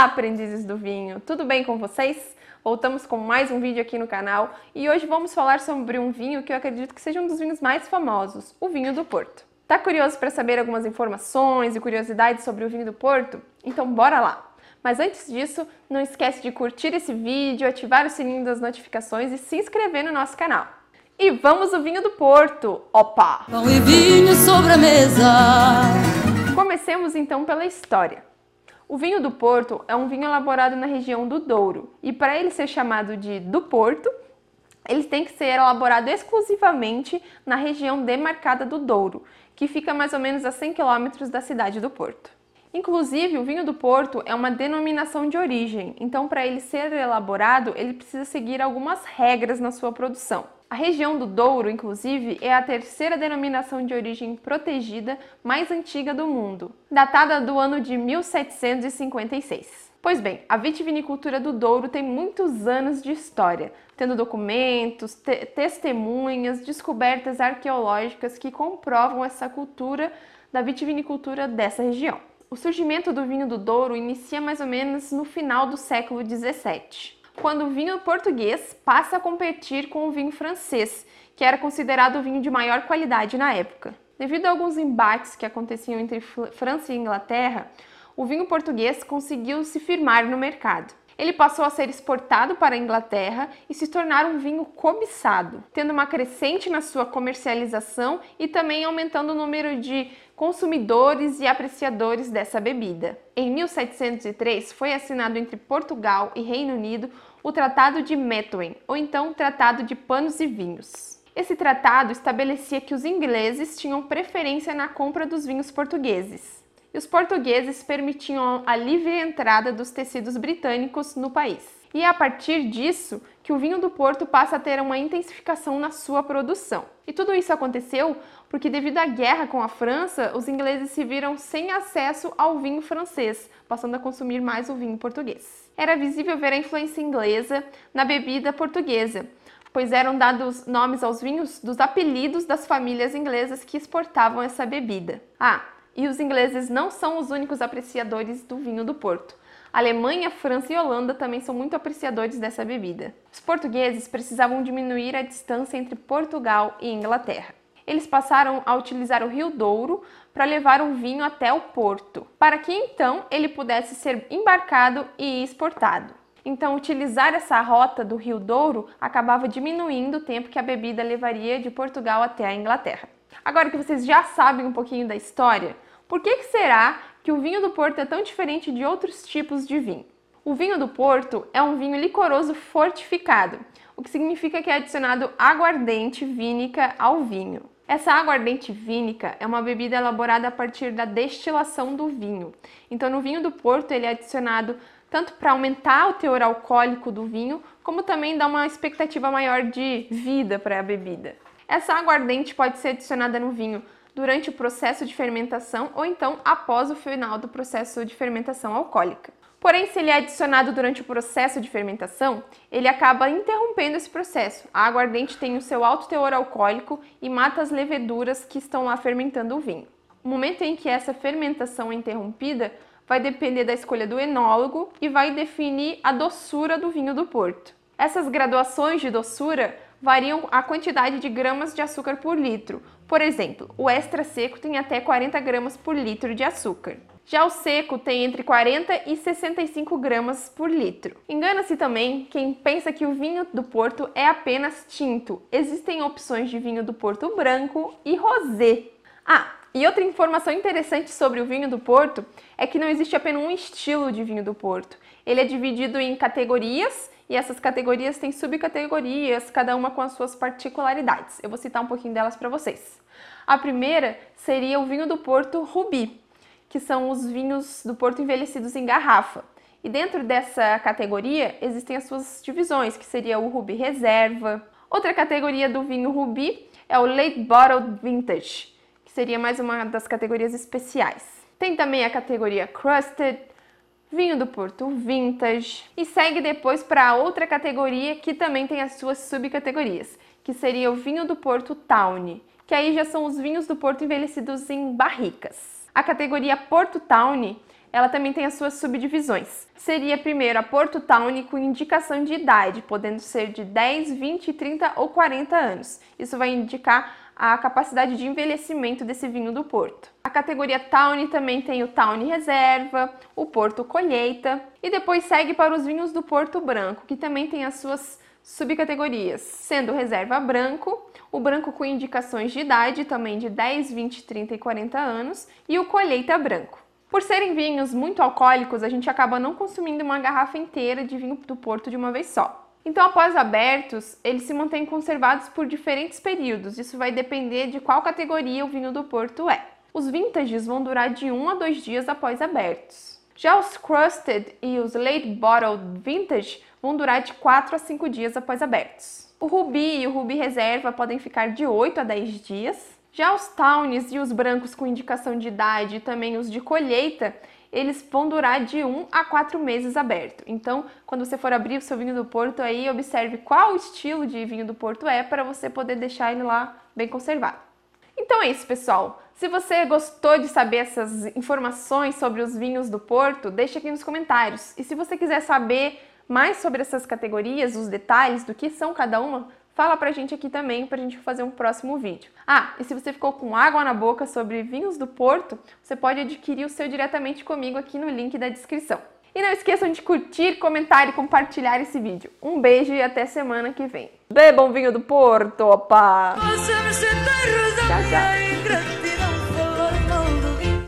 Olá, aprendizes do vinho! Tudo bem com vocês? Voltamos com mais um vídeo aqui no canal e hoje vamos falar sobre um vinho que eu acredito que seja um dos vinhos mais famosos, o vinho do Porto. Tá curioso para saber algumas informações e curiosidades sobre o vinho do Porto? Então bora lá! Mas antes disso, não esquece de curtir esse vídeo, ativar o sininho das notificações e se inscrever no nosso canal. E vamos ao vinho do Porto! Opa! Pão e vinho sobre a mesa. Comecemos então pela história. O vinho do Porto é um vinho elaborado na região do Douro e para ele ser chamado de do Porto, ele tem que ser elaborado exclusivamente na região demarcada do Douro, que fica mais ou menos a 100 quilômetros da cidade do Porto. Inclusive, o vinho do Porto é uma denominação de origem, então para ele ser elaborado, ele precisa seguir algumas regras na sua produção. A região do Douro, inclusive, é a terceira denominação de origem protegida mais antiga do mundo, datada do ano de 1756. Pois bem, a vitivinicultura do Douro tem muitos anos de história, tendo documentos, te testemunhas, descobertas arqueológicas que comprovam essa cultura da vitivinicultura dessa região. O surgimento do vinho do Douro inicia mais ou menos no final do século 17 quando o vinho português passa a competir com o vinho francês, que era considerado o vinho de maior qualidade na época. Devido a alguns embates que aconteciam entre França e Inglaterra, o vinho português conseguiu se firmar no mercado. Ele passou a ser exportado para a Inglaterra e se tornar um vinho cobiçado, tendo uma crescente na sua comercialização e também aumentando o número de consumidores e apreciadores dessa bebida. Em 1703 foi assinado entre Portugal e Reino Unido o Tratado de Methuen, ou então Tratado de Panos e Vinhos. Esse tratado estabelecia que os ingleses tinham preferência na compra dos vinhos portugueses, e os portugueses permitiam a livre entrada dos tecidos britânicos no país. E é a partir disso que o vinho do Porto passa a ter uma intensificação na sua produção. E tudo isso aconteceu porque, devido à guerra com a França, os ingleses se viram sem acesso ao vinho francês, passando a consumir mais o vinho português. Era visível ver a influência inglesa na bebida portuguesa, pois eram dados nomes aos vinhos dos apelidos das famílias inglesas que exportavam essa bebida. Ah, e os ingleses não são os únicos apreciadores do vinho do Porto. Alemanha, França e Holanda também são muito apreciadores dessa bebida. Os portugueses precisavam diminuir a distância entre Portugal e Inglaterra. Eles passaram a utilizar o Rio Douro para levar o vinho até o porto, para que então ele pudesse ser embarcado e exportado. Então, utilizar essa rota do Rio Douro acabava diminuindo o tempo que a bebida levaria de Portugal até a Inglaterra. Agora que vocês já sabem um pouquinho da história, por que, que será que o vinho do Porto é tão diferente de outros tipos de vinho. O vinho do Porto é um vinho licoroso fortificado, o que significa que é adicionado aguardente vínica ao vinho. Essa aguardente vínica é uma bebida elaborada a partir da destilação do vinho. Então, no vinho do Porto, ele é adicionado tanto para aumentar o teor alcoólico do vinho, como também dar uma expectativa maior de vida para a bebida. Essa aguardente pode ser adicionada no vinho durante o processo de fermentação ou então após o final do processo de fermentação alcoólica. Porém, se ele é adicionado durante o processo de fermentação, ele acaba interrompendo esse processo. A aguardente tem o seu alto teor alcoólico e mata as leveduras que estão lá fermentando o vinho. O momento em que essa fermentação é interrompida vai depender da escolha do enólogo e vai definir a doçura do vinho do Porto. Essas graduações de doçura variam a quantidade de gramas de açúcar por litro. Por exemplo, o extra seco tem até 40 gramas por litro de açúcar. Já o seco tem entre 40 e 65 gramas por litro. Engana-se também quem pensa que o vinho do Porto é apenas tinto. Existem opções de vinho do Porto branco e rosé. Ah, e outra informação interessante sobre o vinho do Porto é que não existe apenas um estilo de vinho do Porto. Ele é dividido em categorias e essas categorias têm subcategorias, cada uma com as suas particularidades. Eu vou citar um pouquinho delas para vocês. A primeira seria o vinho do Porto Rubi, que são os vinhos do Porto envelhecidos em garrafa. E dentro dessa categoria existem as suas divisões, que seria o Rubi Reserva. Outra categoria do vinho Rubi é o Late Bottled Vintage, que seria mais uma das categorias especiais. Tem também a categoria Crusted, vinho do Porto Vintage e segue depois para outra categoria que também tem as suas subcategorias, que seria o vinho do Porto Town, que aí já são os vinhos do Porto envelhecidos em barricas. A categoria Porto Town ela também tem as suas subdivisões. Seria primeiro a Porto Town com indicação de idade, podendo ser de 10, 20, 30 ou 40 anos. Isso vai indicar a capacidade de envelhecimento desse vinho do Porto. A categoria Town também tem o Town Reserva, o Porto Colheita e depois segue para os vinhos do Porto Branco, que também tem as suas subcategorias, sendo reserva branco, o branco com indicações de idade também de 10, 20, 30 e 40 anos e o colheita branco. Por serem vinhos muito alcoólicos, a gente acaba não consumindo uma garrafa inteira de vinho do Porto de uma vez só. Então, após abertos, eles se mantêm conservados por diferentes períodos. Isso vai depender de qual categoria o vinho do Porto é. Os vintages vão durar de 1 a 2 dias após abertos. Já os crusted e os late bottled vintage vão durar de 4 a 5 dias após abertos. O rubi e o rubi reserva podem ficar de 8 a 10 dias. Já os tawns e os brancos com indicação de idade e também os de colheita, eles vão durar de 1 a 4 meses aberto. Então, quando você for abrir o seu vinho do Porto aí, observe qual estilo de vinho do Porto é para você poder deixar ele lá bem conservado. Então é isso, pessoal. Se você gostou de saber essas informações sobre os vinhos do Porto, deixe aqui nos comentários. E se você quiser saber mais sobre essas categorias, os detalhes do que são cada uma, fala pra gente aqui também pra gente fazer um próximo vídeo. Ah, e se você ficou com água na boca sobre vinhos do Porto, você pode adquirir o seu diretamente comigo aqui no link da descrição. E não esqueçam de curtir, comentar e compartilhar esse vídeo. Um beijo e até semana que vem. Bebam vinho do Porto, opa! Tchau, tchau.